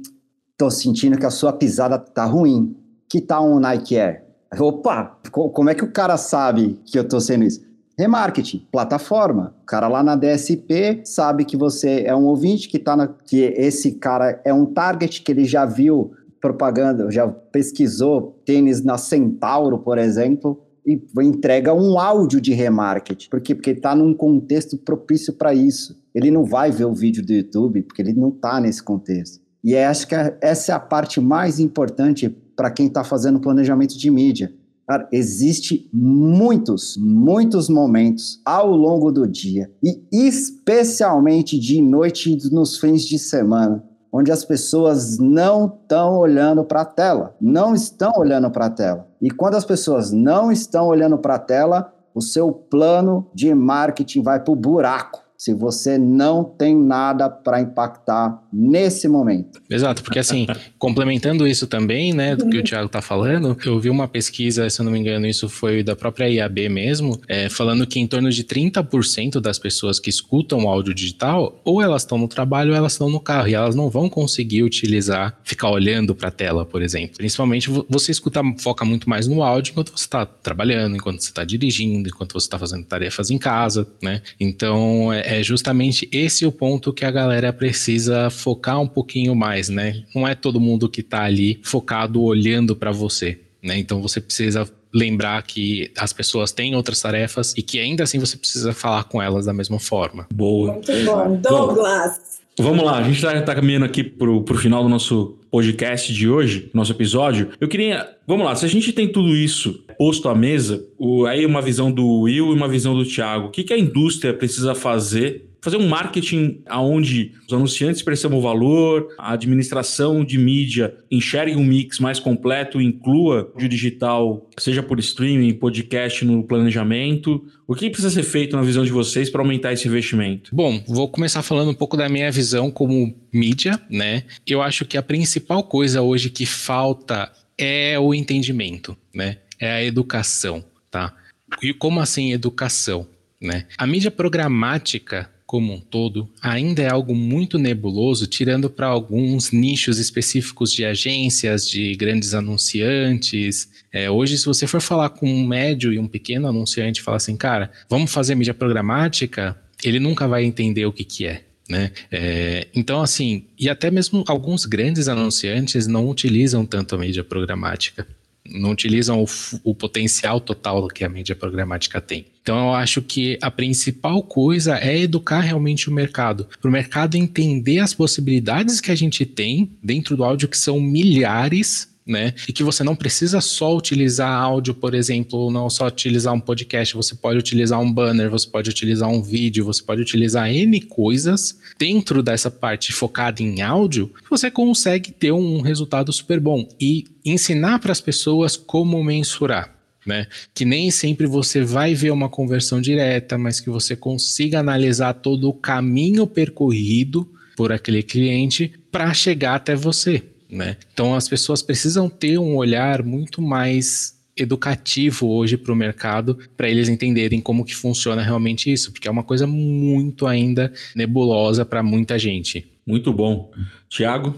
tô sentindo que a sua pisada tá ruim. Que tal um Nike Air? Opa, como é que o cara sabe que eu tô sendo isso? Remarketing, plataforma. O cara lá na DSP sabe que você é um ouvinte, que, tá na, que esse cara é um target, que ele já viu propaganda, já pesquisou tênis na Centauro, por exemplo, e entrega um áudio de remarketing. Por quê? Porque ele está num contexto propício para isso. Ele não vai ver o vídeo do YouTube, porque ele não está nesse contexto. E acho que essa é a parte mais importante para quem está fazendo planejamento de mídia Cara, existe muitos, muitos momentos ao longo do dia e especialmente de noite e nos fins de semana, onde as pessoas não estão olhando para a tela, não estão olhando para a tela. E quando as pessoas não estão olhando para a tela, o seu plano de marketing vai para o buraco se você não tem nada para impactar nesse momento. Exato, porque assim, [LAUGHS] complementando isso também, né, do que o Thiago está falando, eu vi uma pesquisa, se eu não me engano, isso foi da própria IAB mesmo, é, falando que em torno de 30% das pessoas que escutam áudio digital, ou elas estão no trabalho ou elas estão no carro, e elas não vão conseguir utilizar, ficar olhando para a tela, por exemplo. Principalmente você escuta, foca muito mais no áudio enquanto você está trabalhando, enquanto você está dirigindo, enquanto você está fazendo tarefas em casa, né? Então, é, é justamente esse o ponto que a galera precisa focar um pouquinho mais, né? Não é todo mundo que está ali focado olhando para você, né? Então você precisa lembrar que as pessoas têm outras tarefas e que ainda assim você precisa falar com elas da mesma forma. Boa. Muito bom. Douglas. Vamos lá, a gente está tá caminhando aqui para o final do nosso podcast de hoje, nosso episódio. Eu queria. Vamos lá, se a gente tem tudo isso posto à mesa, o, aí uma visão do Will e uma visão do Thiago, o que, que a indústria precisa fazer fazer um marketing onde os anunciantes percebam o valor, a administração de mídia enxergue um mix mais completo, inclua o digital, seja por streaming, podcast no planejamento. O que precisa ser feito na visão de vocês para aumentar esse investimento? Bom, vou começar falando um pouco da minha visão como mídia, né? Eu acho que a principal coisa hoje que falta é o entendimento, né? É a educação, tá? E como assim educação? Né? A mídia programática como um todo ainda é algo muito nebuloso, tirando para alguns nichos específicos de agências, de grandes anunciantes. É, hoje, se você for falar com um médio e um pequeno anunciante e falar assim, cara, vamos fazer mídia programática, ele nunca vai entender o que, que é. Né? É, então, assim, e até mesmo alguns grandes anunciantes não utilizam tanto a mídia programática não utilizam o, o, potencial total que a mídia programática tem. Então eu acho que a principal coisa é educar realmente o mercado, para o mercado entender as possibilidades que a gente tem dentro do áudio, que são milhares né? E que você não precisa só utilizar áudio, por exemplo, não só utilizar um podcast, você pode utilizar um banner, você pode utilizar um vídeo, você pode utilizar N coisas dentro dessa parte focada em áudio, você consegue ter um resultado super bom e ensinar para as pessoas como mensurar. Né? Que nem sempre você vai ver uma conversão direta, mas que você consiga analisar todo o caminho percorrido por aquele cliente para chegar até você né? Então as pessoas precisam ter um olhar muito mais educativo hoje para o mercado para eles entenderem como que funciona realmente isso, porque é uma coisa muito ainda nebulosa para muita gente. Muito bom. Tiago?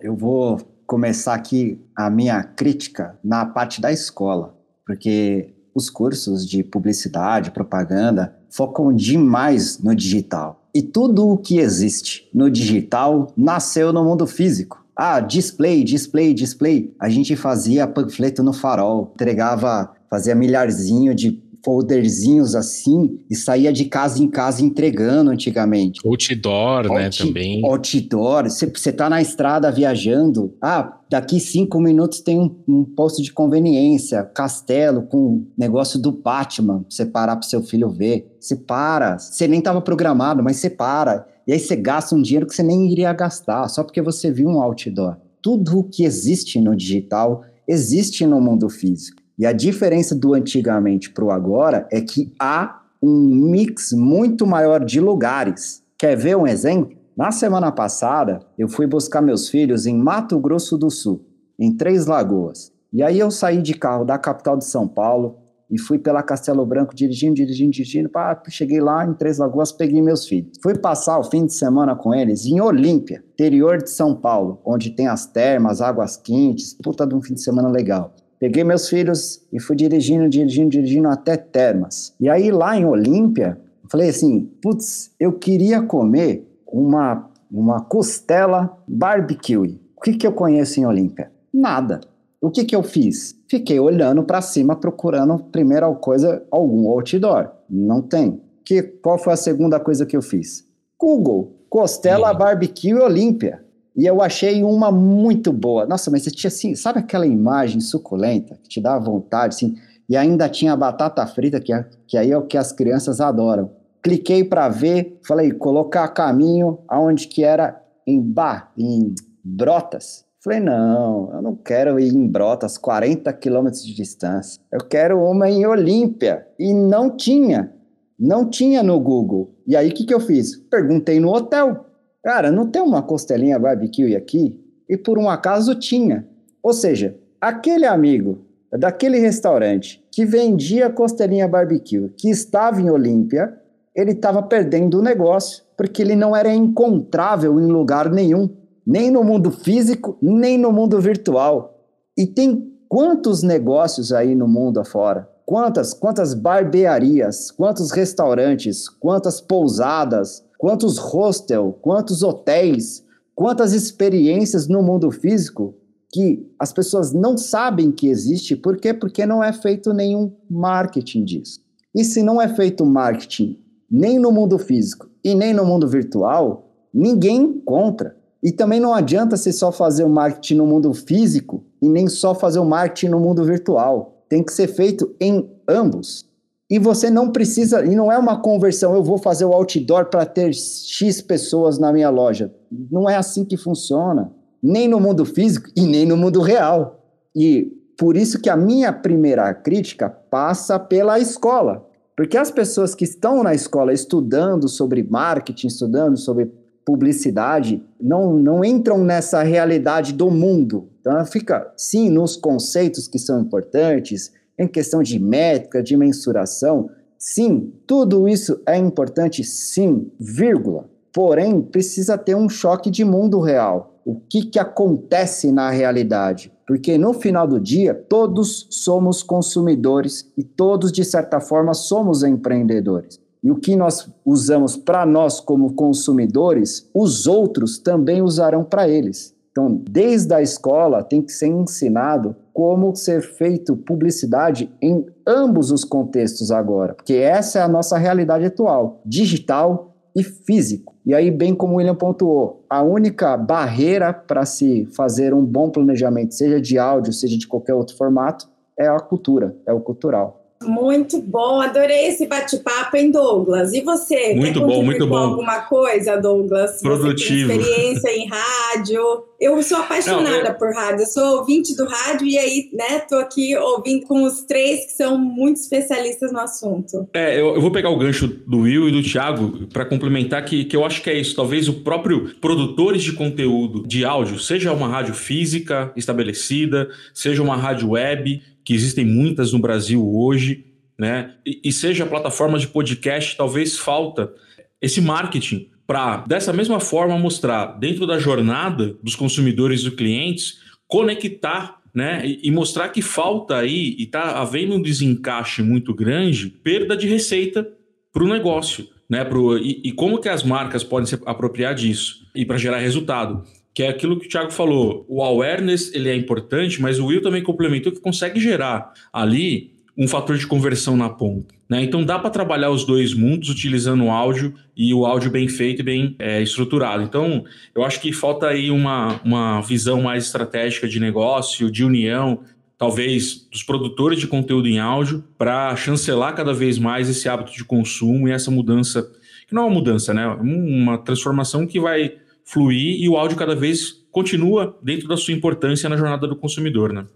Eu vou começar aqui a minha crítica na parte da escola, porque os cursos de publicidade, propaganda, focam demais no digital. E tudo o que existe no digital nasceu no mundo físico. Ah, display, display, display. A gente fazia panfleto no farol, entregava, fazia milharzinho de folderzinhos assim e saía de casa em casa entregando antigamente. Outdoor, Out, né, também. Outdoor. Você tá na estrada viajando, ah, daqui cinco minutos tem um, um posto de conveniência, castelo com negócio do Batman, você parar pro seu filho ver. Você para, você nem tava programado, mas você para. E aí você gasta um dinheiro que você nem iria gastar, só porque você viu um outdoor. Tudo o que existe no digital existe no mundo físico. E a diferença do antigamente para o agora é que há um mix muito maior de lugares. Quer ver um exemplo? Na semana passada, eu fui buscar meus filhos em Mato Grosso do Sul, em Três Lagoas. E aí eu saí de carro da capital de São Paulo e fui pela Castelo Branco dirigindo, dirigindo, dirigindo. Pá, cheguei lá em Três Lagoas, peguei meus filhos. Fui passar o fim de semana com eles em Olímpia, interior de São Paulo, onde tem as termas, águas quentes, puta de um fim de semana legal. Peguei meus filhos e fui dirigindo, dirigindo, dirigindo até Termas. E aí lá em Olímpia, falei assim, putz, eu queria comer uma, uma costela barbecue. O que, que eu conheço em Olímpia? Nada. O que, que eu fiz? Fiquei olhando para cima, procurando primeira coisa, algum outdoor. Não tem. Que, qual foi a segunda coisa que eu fiz? Google, Costela Sim. Barbecue Olímpia. E eu achei uma muito boa. Nossa, mas você tinha assim, sabe aquela imagem suculenta que te dá vontade, assim? E ainda tinha batata frita, que, é, que aí é o que as crianças adoram. Cliquei para ver, falei, colocar caminho aonde que era em Bar, em Brotas. Falei, não, eu não quero ir em Brotas, 40 quilômetros de distância. Eu quero uma em Olímpia. E não tinha. Não tinha no Google. E aí, o que, que eu fiz? Perguntei no hotel. Cara, não tem uma costelinha barbecue aqui? E por um acaso tinha. Ou seja, aquele amigo daquele restaurante que vendia costelinha barbecue, que estava em Olímpia, ele estava perdendo o negócio, porque ele não era encontrável em lugar nenhum nem no mundo físico, nem no mundo virtual. E tem quantos negócios aí no mundo afora? Quantas, quantas barbearias, quantos restaurantes, quantas pousadas, quantos hostel, quantos hotéis, quantas experiências no mundo físico que as pessoas não sabem que existe, por quê? Porque não é feito nenhum marketing disso. E se não é feito marketing nem no mundo físico e nem no mundo virtual, ninguém encontra. E também não adianta você só fazer o marketing no mundo físico e nem só fazer o marketing no mundo virtual. Tem que ser feito em ambos. E você não precisa, e não é uma conversão, eu vou fazer o outdoor para ter X pessoas na minha loja. Não é assim que funciona, nem no mundo físico e nem no mundo real. E por isso que a minha primeira crítica passa pela escola. Porque as pessoas que estão na escola estudando sobre marketing, estudando sobre publicidade não, não entram nessa realidade do mundo. Então fica, sim, nos conceitos que são importantes, em questão de métrica, de mensuração, sim, tudo isso é importante, sim, vírgula. Porém, precisa ter um choque de mundo real. O que, que acontece na realidade? Porque no final do dia, todos somos consumidores e todos, de certa forma, somos empreendedores. E o que nós usamos para nós como consumidores, os outros também usarão para eles. Então, desde a escola tem que ser ensinado como ser feito publicidade em ambos os contextos agora, porque essa é a nossa realidade atual, digital e físico. E aí, bem como o William pontuou, a única barreira para se fazer um bom planejamento, seja de áudio, seja de qualquer outro formato, é a cultura, é o cultural. Muito bom, adorei esse bate-papo, hein, Douglas? E você? Muito bom, muito bom. alguma coisa, Douglas? Produtivo. experiência em rádio. Eu sou apaixonada Não, eu... por rádio, eu sou ouvinte do rádio e aí, né, tô aqui ouvindo com os três que são muito especialistas no assunto. É, eu, eu vou pegar o gancho do Will e do Thiago para complementar que, que eu acho que é isso. Talvez o próprio produtores de conteúdo de áudio, seja uma rádio física estabelecida, seja uma rádio web, que existem muitas no Brasil hoje, né? E, e seja plataforma de podcast, talvez falta esse marketing para, dessa mesma forma, mostrar dentro da jornada dos consumidores e dos clientes, conectar né, e, e mostrar que falta aí, e está havendo um desencaixe muito grande, perda de receita para o negócio. Né, pro, e, e como que as marcas podem se apropriar disso e para gerar resultado? Que é aquilo que o Thiago falou. O awareness ele é importante, mas o Will também complementou que consegue gerar ali um fator de conversão na ponta. Né? Então dá para trabalhar os dois mundos utilizando o áudio e o áudio bem feito e bem é, estruturado. Então eu acho que falta aí uma, uma visão mais estratégica de negócio, de união, talvez dos produtores de conteúdo em áudio, para chancelar cada vez mais esse hábito de consumo e essa mudança, que não é uma mudança, né? Uma transformação que vai fluir e o áudio cada vez continua dentro da sua importância na jornada do consumidor, né?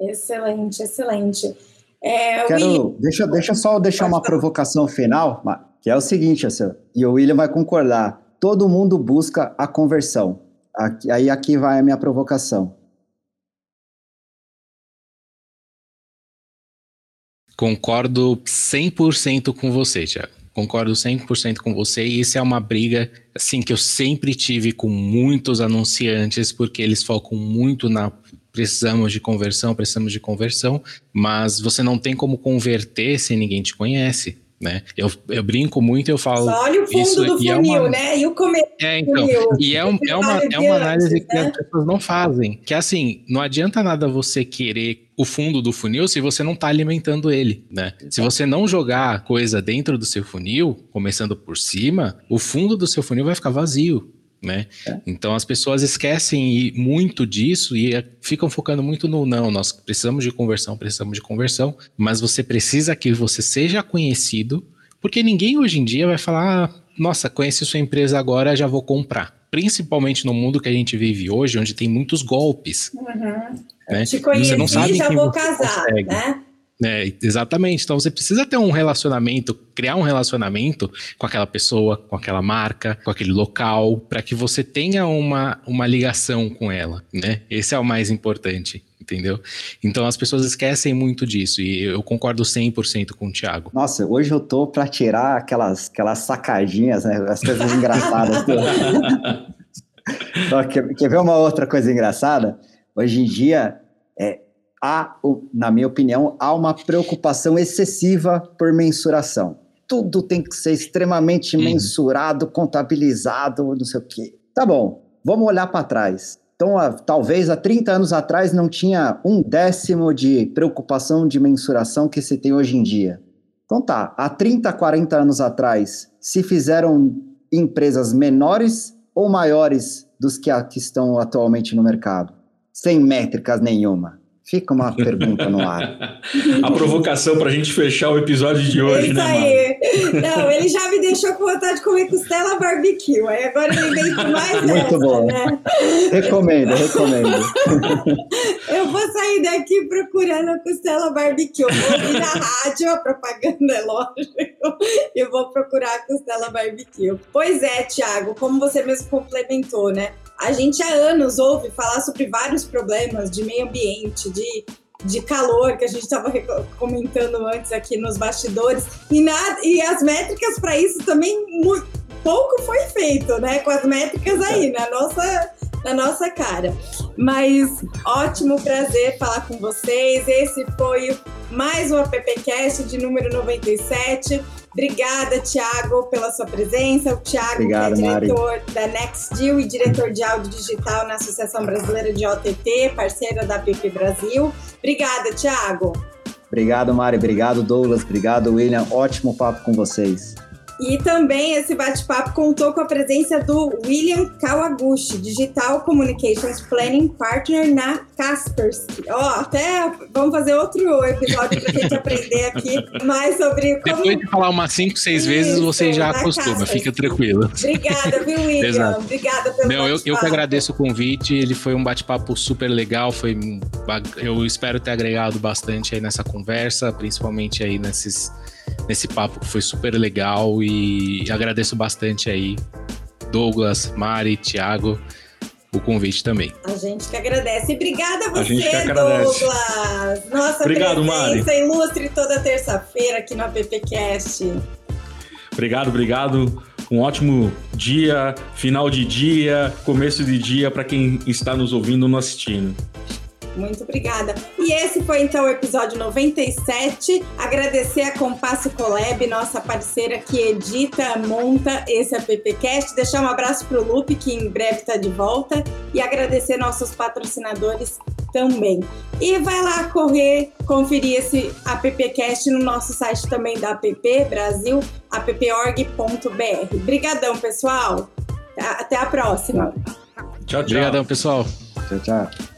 Excelente, excelente. É, Quero, William, deixa, deixa só deixar uma provocação final, que é o seguinte, assim, e o William vai concordar. Todo mundo busca a conversão. Aqui- aí aqui vai a minha provocação. Concordo 100% com você, Thiago. Concordo 100% com você. E isso é uma briga assim que eu sempre tive com muitos anunciantes, porque eles focam muito na precisamos de conversão, precisamos de conversão, mas você não tem como converter se ninguém te conhece, né? Eu, eu brinco muito, eu falo só olha o fundo isso do é funil, uma- né? E o começo. é, então. Funil. E é, um- é uma, é uma análise que né? as pessoas não fazem. Que assim, não adianta nada você querer o fundo do funil se você não está alimentando ele, né? Se você não jogar coisa dentro do seu funil, começando por cima, o fundo do seu funil vai ficar vazio. Né? Então as pessoas esquecem muito disso e eh, ficam focando muito no não, nós precisamos de conversão, precisamos de conversão, mas você precisa que você seja conhecido, porque ninguém hoje em dia vai falar, ah, nossa, conheci sua empresa agora, já vou comprar. Principalmente no mundo que a gente vive hoje, onde tem muitos golpes. Uhum. Né? Te conheci, você não sabe já quem vou casar, consegue. né? É, exatamente. Então você precisa ter um relacionamento, criar um relacionamento com aquela pessoa, com aquela marca, com aquele local, para que você tenha uma, uma ligação com ela, né? Esse é o mais importante, entendeu? Então as pessoas esquecem muito disso e eu concordo 100% com o Thiago. Nossa, hoje eu tô para tirar aquelas, aquelas sacadinhas, né, as coisas engraçadas. [LAUGHS] Só quer, quer ver uma outra coisa engraçada? Hoje em dia, é, há, na minha opinião, há uma preocupação excessiva por mensuração. Tudo tem que ser extremamente Uhum. mensurado, contabilizado, não sei o quê. Tá bom, vamos olhar para trás. Então, há- talvez há 30 anos atrás não tinha um décimo de preocupação de mensuração que se tem hoje em dia. Então tá, há 30, 40 anos atrás, se fizeram empresas menores ou maiores dos que, a- que estão atualmente no mercado? Sem métricas nenhuma. Fica uma pergunta no ar. [LAUGHS] A provocação pra gente fechar o episódio de hoje, Isso né, aí. Não, ele já me deixou com vontade de comer costela barbecue. Aí agora ele vem com mais [LAUGHS] Muito essa, bom. né? Recomendo, recomendo. [LAUGHS] Eu vou sair daqui procurando a costela barbecue. Eu vou ouvir na rádio, a propaganda é lógico. E vou procurar a costela barbecue. Pois é, Thiago, como você mesmo complementou, né? A gente há anos ouve falar sobre vários problemas de meio ambiente, de, de calor, que a gente estava comentando antes aqui nos bastidores. E, nada, e as métricas para isso também pouco foi feito, né? Com as métricas aí, na nossa, na nossa cara. Mas ótimo prazer falar com vocês. Esse foi mais um AppCast de número 97. Obrigada, Thiago, pela sua presença. O Thiago, Obrigado, que é Mari. diretor da NextDeal e diretor de áudio digital na Associação Brasileira de OTT, parceira da PP Brasil. Obrigada, Thiago. Obrigado, Mari. Obrigado, Douglas. Obrigado, William. Ótimo papo com vocês. E também esse bate-papo contou com a presença do William Kawaguchi, Digital Communications Planning Partner na Kaspersky. Ó, até vamos fazer outro episódio para a gente aprender aqui mais sobre como. Depois de falar umas 5, 6 vezes, você já acostuma, Kaspersky. fica tranquilo. Obrigada, viu, [LAUGHS] William? Exato. Obrigada pelo Não, eu, eu que agradeço o convite. Ele foi um bate-papo super legal. Foi, eu espero ter agregado bastante aí nessa conversa, principalmente aí nesses, nesse papo que foi super legal. E agradeço bastante aí, Douglas, Mari, Thiago, o convite também. A gente que agradece. E obrigada a A gente você, que agradece. Douglas. Nossa Obrigado, Mari. presença ilustre toda terça-feira aqui no AppCast. Obrigado, obrigado. Um ótimo dia, final de dia, começo de dia para quem está nos ouvindo ou nos assistindo. Muito obrigada. E esse foi então o episódio 97. Agradecer a Compasso Collab, nossa parceira que edita, monta esse AppCast. Deixar um abraço para o Lupe, que em breve está de volta. E agradecer nossos patrocinadores também. E vai lá correr, conferir esse AppCast no nosso site também da App Brasil, apporg.br. Obrigadão, pessoal. Até a próxima. Tchau, tchau. Obrigadão, pessoal. Tchau, tchau.